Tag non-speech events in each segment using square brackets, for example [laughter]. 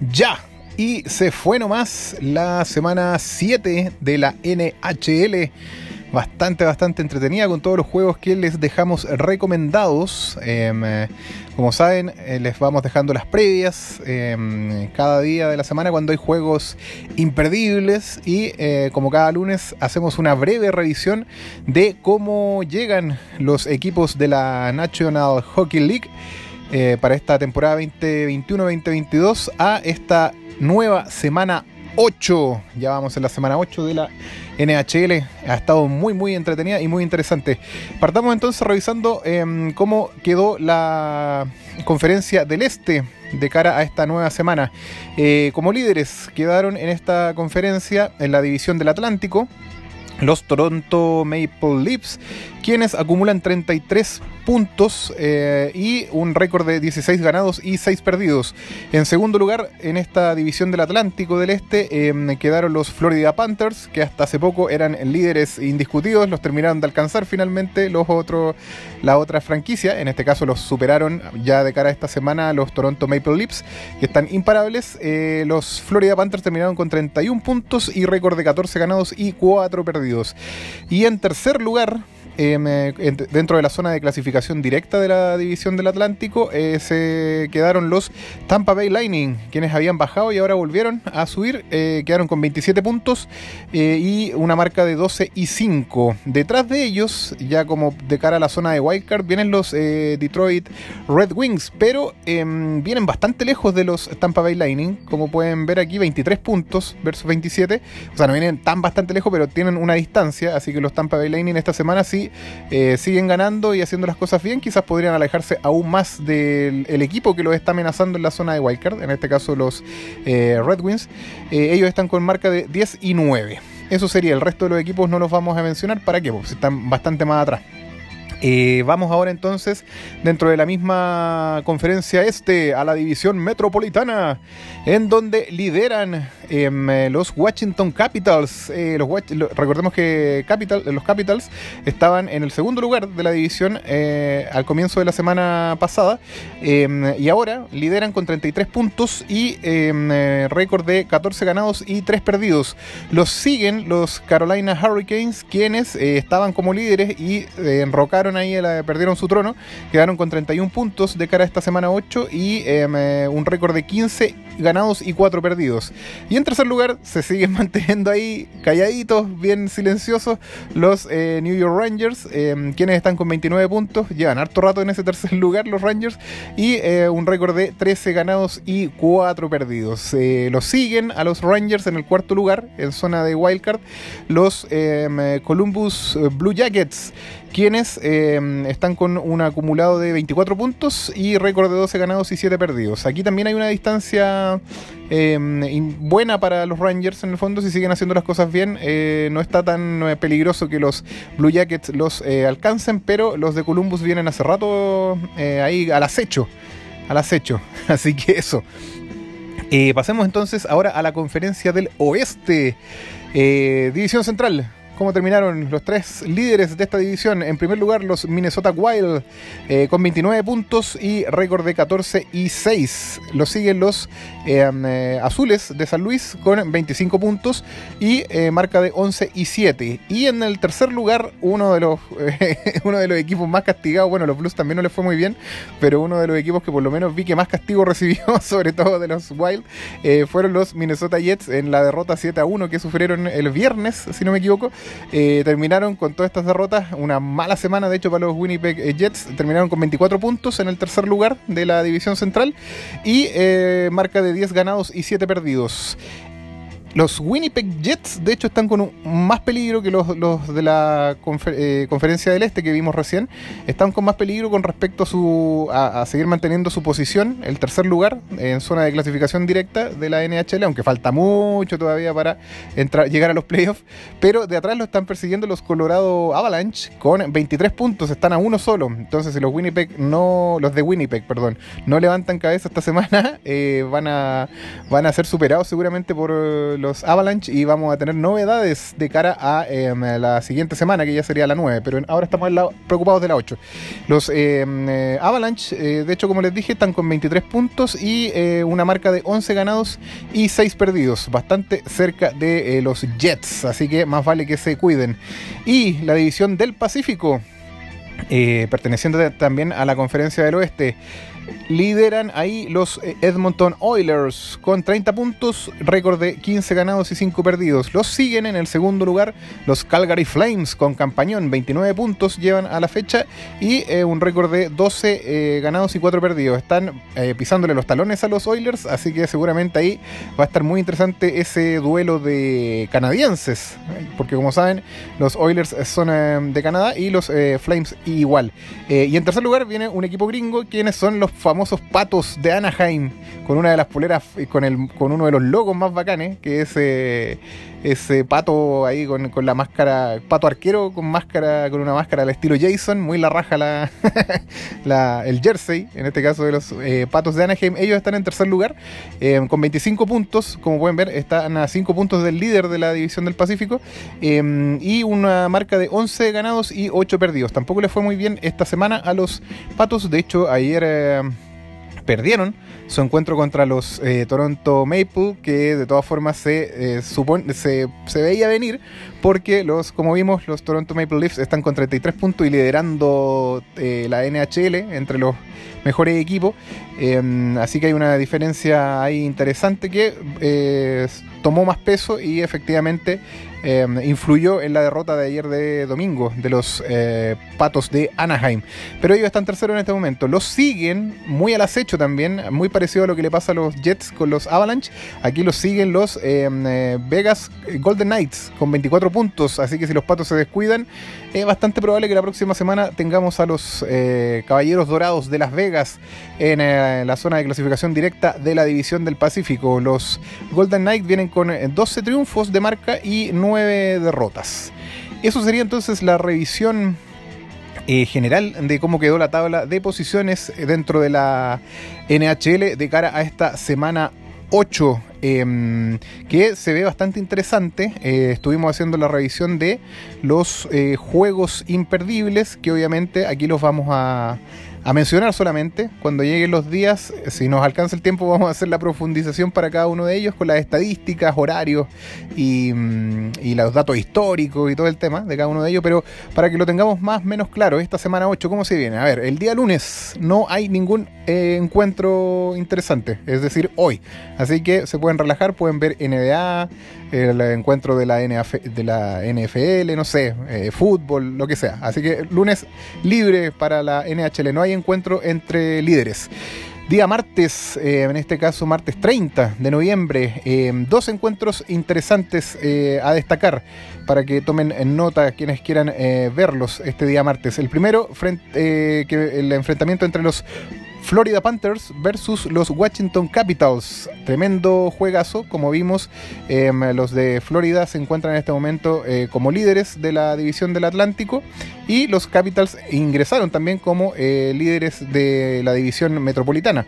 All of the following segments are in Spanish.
Ya. Y se fue nomás la semana 7 de la NHL. Bastante, bastante entretenida con todos los juegos que les dejamos recomendados. Em, eh, como saben, eh, les vamos dejando las previas em, cada día de la semana cuando hay juegos imperdibles. Y eh, como cada lunes hacemos una breve revisión de cómo llegan los equipos de la National Hockey League. Para esta temporada 2021-2022 a esta nueva semana 8. Ya vamos en la semana 8 de la NHL. Ha estado muy, muy entretenida y muy interesante. Partamos entonces revisando em, cómo quedó la conferencia del Este de cara a esta nueva semana. Eh, como líderes quedaron en esta conferencia en la división del Atlántico los Toronto Maple Leafs, quienes acumulan 33 puntos eh, y un récord de 16 ganados y 6 perdidos. En segundo lugar, en esta división del Atlántico del Este, em, quedaron los Florida Panthers, que hasta hace poco eran líderes indiscutidos, los terminaron de alcanzar finalmente los otros, la otra franquicia, en este caso los superaron ya de cara a esta semana los Toronto Maple Leafs, que están imparables. Eh, los Florida Panthers terminaron con 31 puntos y récord de 14 ganados y 4 perdidos. Y en tercer lugar, Em, dentro de la zona de clasificación directa de la división del Atlántico eh, se quedaron los Tampa Bay Lightning, quienes habían bajado y ahora volvieron a subir, eh, quedaron con 27 puntos eh, y una marca de 12 y 5. Detrás de ellos, ya como de cara a la zona de Wildcard, vienen los Detroit Red Wings, pero em, vienen bastante lejos de los Tampa Bay Lightning, como pueden ver aquí, 23 puntos versus 27, o sea, no vienen tan bastante lejos, pero tienen una distancia, así que los Tampa Bay Lightning esta semana sí eh, siguen ganando y haciendo las cosas bien, quizás podrían alejarse aún más del equipo que los está amenazando en la zona de Wildcard, en este caso los eh, Red Wings. Eh, ellos están con marca de 10 y 9. Eso sería, el resto de los equipos no los vamos a mencionar, ¿para qué? Porque están bastante más atrás. Vamos ahora entonces, dentro de la misma conferencia este, a la división metropolitana, en donde lideran Em, eh, los Washington Capitals. Eh, los, recordemos que Capital, los Capitals estaban en el segundo lugar de la división eh, al comienzo de la semana pasada em, y ahora lideran con 33 puntos y em, récord de 14 ganados y 3 perdidos. Los siguen los Carolina Hurricanes, quienes estaban como líderes y enrocaron ahí, perdieron su trono, quedaron con 31 puntos de cara a esta semana 8 y un récord de 15 ganados y 4 perdidos. Y en tercer lugar, se siguen [laughs] manteniendo ahí calladitos, bien silenciosos, los eh, New York Rangers, em, quienes están con 29 puntos, llevan harto rato en ese tercer [laughs] lugar los Rangers, y eh, un récord de 13 ganados y 4 perdidos. Eh, los siguen a los Rangers en el cuarto lugar, en zona de Wildcard, los em, Columbus Blue Jackets, quienes em, están con un acumulado de 24 puntos y récord de 12 ganados y 7 perdidos. Aquí también hay una distancia em, buena para los Rangers en el fondo, si siguen haciendo las cosas bien, eh, no está tan eh, peligroso que los Blue Jackets los eh, alcancen, pero los de Columbus vienen hace rato ahí al acecho, al acecho, [laughs] así que eso. pasemos entonces ahora a la conferencia del oeste. División Central, cómo terminaron los tres líderes de esta división. En primer lugar, los Minnesota Wild eh, con 29 puntos y récord de 14 y 6. Lo siguen los eh, eh, Azules de San Luis con 25 puntos y marca de 11 y 7. Y en el tercer lugar, uno de los, [laughs] uno de los equipos más castigados, bueno, los Blues también no les fue muy bien, pero uno de los equipos que por lo menos vi que más castigo [laughs] recibió, sobre todo de los Wild, fueron los Minnesota Jets en la derrota 7 a 1 que sufrieron el viernes, si no me equivoco. Eh, terminaron con todas estas derrotas, una mala semana de hecho para los Winnipeg eh, Jets, terminaron con 24 puntos en el tercer lugar de la división central y eh, marca de 10 ganados y 7 perdidos. Los Winnipeg Jets, de hecho, están con más peligro que los, de la eh, conferencia del Este que vimos recién. Están con más peligro con respecto a, su, a, seguir manteniendo su posición, el tercer lugar en zona de clasificación directa de la NHL, aunque falta mucho todavía para entrar, llegar a los playoffs. Pero de atrás lo están persiguiendo los Colorado Avalanche con 23 puntos, están a uno solo. Entonces, si los Winnipeg no, los de Winnipeg, perdón, no levantan cabeza esta semana, [laughs] eh, van, a, van a ser superados seguramente por los los Avalanche y vamos a tener novedades de cara a em, la siguiente semana, que ya sería la 9, pero ahora estamos preocupados de la 8. Los em, eh, Avalanche, eh, de hecho, como les dije, están con 23 puntos y eh, una marca de 11 ganados y 6 perdidos, bastante cerca de los Jets, así que más vale que se cuiden. Y la división del Pacífico. perteneciente también a la conferencia del oeste lideran ahí los eh, Edmonton Oilers con 30 puntos, récord de 15 ganados y 5 perdidos. Los siguen en el segundo lugar los Calgary Flames con campañón, 29 puntos llevan a la fecha y eh, un récord de 12 eh, ganados y 4 perdidos. Están pisándole los talones a los Oilers, así que seguramente ahí va a estar muy interesante ese duelo de canadienses, porque como saben, los Oilers son de Canadá y los Flames igual. y en tercer lugar viene un equipo gringo, quienes son los famosos patos de Anaheim, con una de las poleras, con, el, con uno de los logos más bacanes, que es eh, ese pato ahí con, la máscara, pato arquero con máscara, con una máscara al estilo Jason, muy la raja [laughs] la, el jersey, en este caso de los eh, patos de Anaheim. Ellos están en tercer lugar, eh, con 25 puntos, como pueden ver, están a 5 puntos del líder de la división del Pacífico, y una marca de 11 ganados y 8 perdidos. Tampoco le fue muy bien esta semana a los patos, de hecho ayer perdieron su encuentro contra los eh, Toronto Maple, que de todas formas se, eh, supone, se, veía venir, porque los, como vimos, los Toronto Maple Leafs están con 33 puntos y liderando eh, la NHL entre los mejores equipos. Em, así que hay una diferencia ahí interesante que tomó más peso y efectivamente Em, influyó en la derrota de ayer de domingo de los eh, Patos de Anaheim. Pero ellos están terceros en este momento. Los siguen muy al acecho también, muy parecido a lo que le pasa a los Jets con los Avalanche. Aquí los siguen los em, eh, Vegas Golden Knights con 24 puntos. Así que si los Patos se descuidan, es bastante probable que la próxima semana tengamos a los eh, Caballeros Dorados de Las Vegas en la zona de clasificación directa de la División del Pacífico. Los Golden Knights vienen con 12 triunfos de marca y 9 derrotas. Eso sería entonces la revisión eh, general de cómo quedó la tabla de posiciones dentro de la NHL de cara a esta semana 8, em, que se ve bastante interesante. Eh, estuvimos haciendo la revisión de los eh, juegos imperdibles, que obviamente aquí los vamos a, a mencionar solamente. Cuando lleguen los días, si nos alcanza el tiempo, [laughs] vamos a hacer la profundización para cada uno de ellos con las estadísticas, horarios y, mm, los datos históricos y todo el tema de cada uno de ellos. Pero para que lo tengamos más o menos claro, esta semana 8, ¿cómo se viene? A ver, el día lunes no hay ningún eh, encuentro interesante, es decir, hoy. Así que se pueden relajar, pueden ver NBA, el encuentro de la, de la NFL, no sé, eh, fútbol, lo que sea. Así que lunes libre para la NHL, no hay encuentro entre líderes. Día martes, eh, en este caso martes 30 de noviembre, eh, dos encuentros interesantes a destacar para que tomen en nota quienes quieran verlos este día martes. El primero, frente, que el enfrentamiento entre los Florida Panthers versus los Washington Capitals. Tremendo juegazo, como vimos, em, los de Florida se encuentran en este momento eh, como líderes de la división del Atlántico y los Capitals ingresaron también como eh, líderes de la división metropolitana.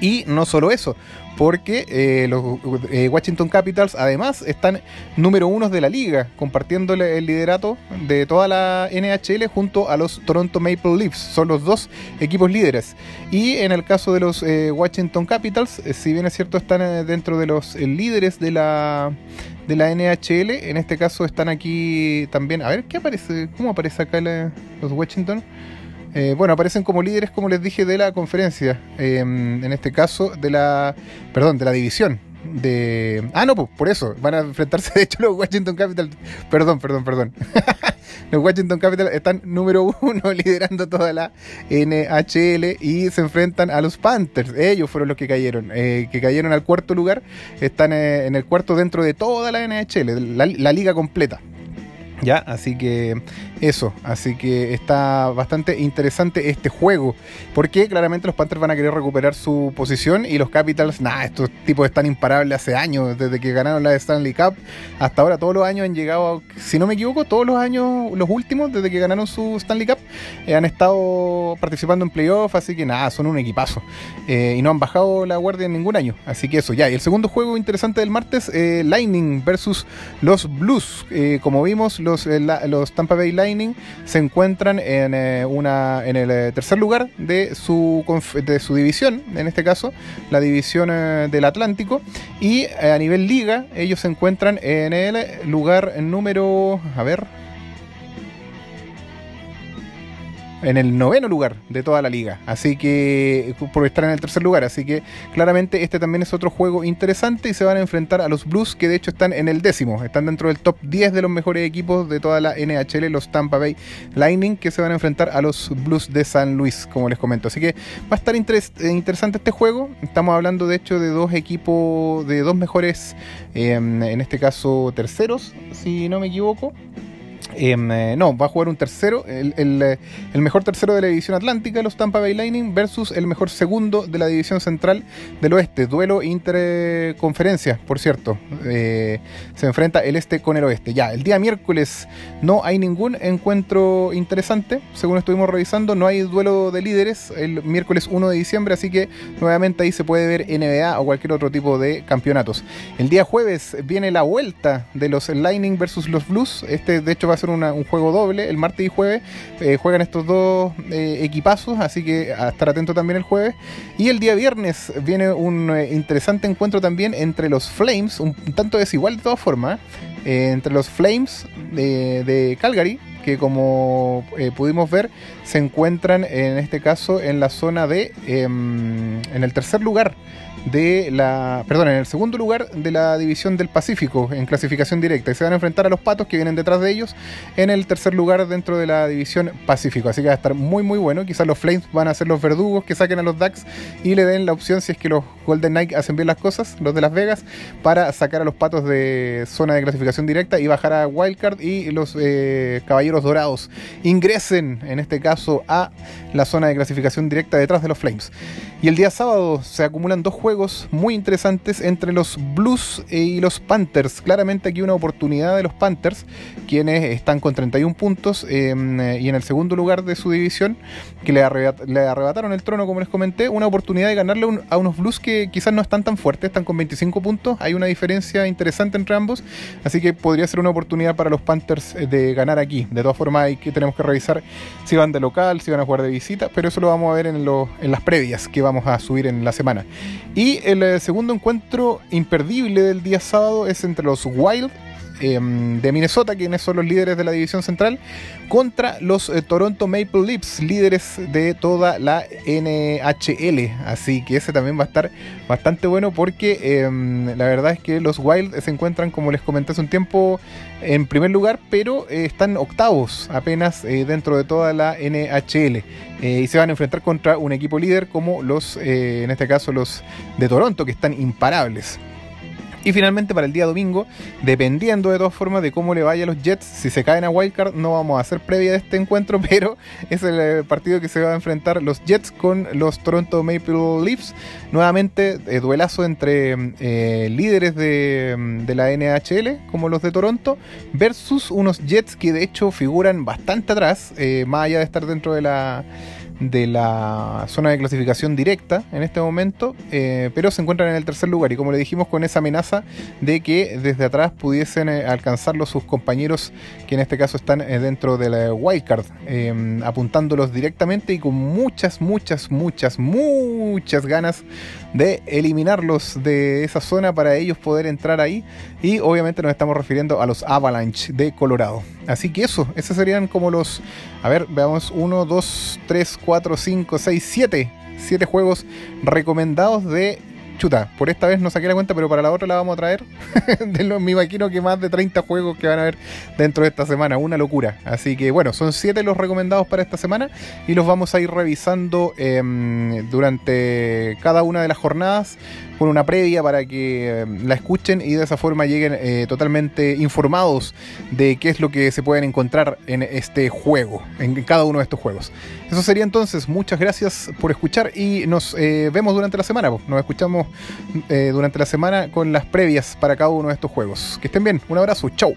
Y no solo eso, porque eh, los eh, Washington Capitals además están número uno de la liga, compartiendo el liderato de toda la NHL junto a los Toronto Maple Leafs. Son los dos equipos líderes. Y en el caso de los eh, Washington Capitals, si bien es cierto, están dentro de los líderes de la de la NHL. En este caso están aquí también. A ver, ¿qué aparece? ¿Cómo aparece acá los Washington? Eh, bueno, aparecen como líderes, como les dije, de la conferencia. Em, en este caso, de la. Perdón, de la división. De. Ah, no, pues por eso. Van a enfrentarse, [laughs] de hecho, los Washington Capitals. Perdón, perdón, perdón. [laughs] los Washington Capitals están número uno [laughs] liderando toda la NHL y se enfrentan a los Panthers. Ellos fueron los que cayeron. Eh, que cayeron al cuarto lugar. Están eh, en el cuarto dentro de toda la NHL, la liga completa. Ya, así que eso, así que está bastante interesante este juego, porque claramente los Panthers van a querer recuperar su posición y los Capitals, nada, estos tipos están imparables hace años, desde que ganaron la Stanley Cup hasta ahora, todos los años han llegado, si no me equivoco, todos los años, los últimos, desde que ganaron su Stanley Cup, eh, han estado participando en playoffs, así que nada, son un equipazo eh, y no han bajado la guardia en ningún año, así que eso, ya, y el segundo juego interesante del martes, eh, Lightning versus los Blues, como vimos, los, los Tampa Bay Lightning se encuentran en, una, en el tercer lugar de su, de su división, en este caso, la división del Atlántico, y a nivel liga, ellos se encuentran en el lugar número, a ver, en el noveno lugar de toda la liga. Así que, por estar en el tercer lugar. Así que, claramente, este también es otro juego interesante y se van a enfrentar a los Blues, que de hecho están en el décimo. Están dentro del top 10 de los mejores equipos de toda la NHL, los Tampa Bay Lightning, que se van a enfrentar a los Blues de San Luis, como les comento. Así que va a estar interesante este juego. Estamos hablando, de hecho, de dos equipos, de dos mejores, em, en este caso, terceros, si no me equivoco. Em, eh, no, va a jugar un tercero, el, eh, el, mejor tercero de la división atlántica, los Tampa Bay Lightning, versus el mejor segundo de la división central del oeste. Duelo interconferencia, por cierto. Eh, se enfrenta el este con el oeste. Ya, el día miércoles no hay ningún encuentro interesante, según estuvimos revisando. No hay duelo de líderes el miércoles 1 de diciembre, así que nuevamente ahí se puede ver NBA o cualquier otro tipo de campeonatos. El día jueves viene la vuelta de los Lightning versus los Blues. Este, de hecho, va a ser un juego doble. El martes y jueves eh, juegan estos dos eh, equipazos, así que a estar atento también el jueves. Y el día viernes viene un eh, interesante encuentro también entre los Flames, un tanto desigual de todas formas, entre los Flames de, Calgary, que como pudimos ver se encuentran en este caso en la zona de em, en el tercer lugar de la, perdón, en el segundo lugar de la división del Pacífico en clasificación directa y se van a enfrentar a los Patos que vienen detrás de ellos en el tercer lugar dentro de la división Pacífico. Así que va a estar muy muy bueno. Quizás los Flames van a ser los verdugos que saquen a los Ducks y le den la opción si es que los Golden Knight hacen bien las cosas, los de Las Vegas, para sacar a los Patos de zona de clasificación directa y bajar a Wildcard y los eh, Caballeros Dorados ingresen en este caso a la zona de clasificación directa detrás de los Flames. Y el día sábado se acumulan dos juegos muy interesantes entre los Blues y los Panthers. Claramente aquí una oportunidad de los Panthers, quienes están con 31 puntos em, y en el segundo lugar de su división, que le, arrebataron el trono, como les comenté, una oportunidad de ganarle a unos Blues que quizás no están tan fuertes, están con 25 puntos. Hay una diferencia interesante entre ambos, así que podría ser una oportunidad para los Panthers eh, de ganar aquí. De todas formas, hay que, tenemos que revisar si van de local, si van a jugar de visita, pero eso lo vamos a ver en, en las previas que vamos a subir en la semana. Y el eh, segundo encuentro imperdible del día sábado es entre los Wild em, de Minnesota, quienes son los líderes de la división central, contra los eh, Toronto Maple Leafs, líderes de toda la NHL. Así que ese también va a estar bastante bueno porque em, la verdad es que los Wild se encuentran, como les comenté hace un tiempo, en primer lugar, pero eh, están octavos apenas dentro de toda la NHL. Eh, y se van a enfrentar contra un equipo líder como los, eh, en este caso, los de Toronto, que están imparables. Y finalmente para el día domingo, dependiendo de todas formas de cómo le vaya a los Jets, si se caen a Wildcard, no vamos a hacer previa de este encuentro, [laughs] pero es el eh, partido que se va a enfrentar los Jets con los Toronto Maple Leafs. Nuevamente, duelazo entre líderes de, de, la NHL, como los de Toronto, versus unos Jets que de hecho figuran bastante atrás, más allá de estar dentro de la de la zona de clasificación directa en este momento, eh, pero se encuentran en el tercer lugar y como le dijimos con esa amenaza de que desde atrás pudiesen eh, alcanzarlos sus compañeros que en este caso están eh, dentro de la wildcard, apuntándolos directamente y con muchas, muchas, muchas, muchas ganas de eliminarlos de esa zona para ellos poder entrar ahí y obviamente nos estamos refiriendo a los Avalanche de Colorado. Así que eso, esos serían como los, a ver, veamos, 1, 2, 3, 4, 5, 6, 7. 7 juegos recomendados de chuta, por esta vez no saqué la cuenta, pero para la otra la vamos a traer. [laughs] de lo, me imagino que más de 30 juegos que van a haber dentro de esta semana, una locura. Así que bueno, son 7 los recomendados para esta semana y los vamos a ir revisando em, durante cada una de las jornadas con una previa para que eh, la escuchen y de esa forma lleguen eh, totalmente informados de qué es lo que se pueden encontrar en este juego, en cada uno de estos juegos. Eso sería entonces, muchas gracias por escuchar y nos eh, vemos durante la semana, nos escuchamos durante la semana con las previas para cada uno de estos juegos. Que estén bien, un abrazo, chau.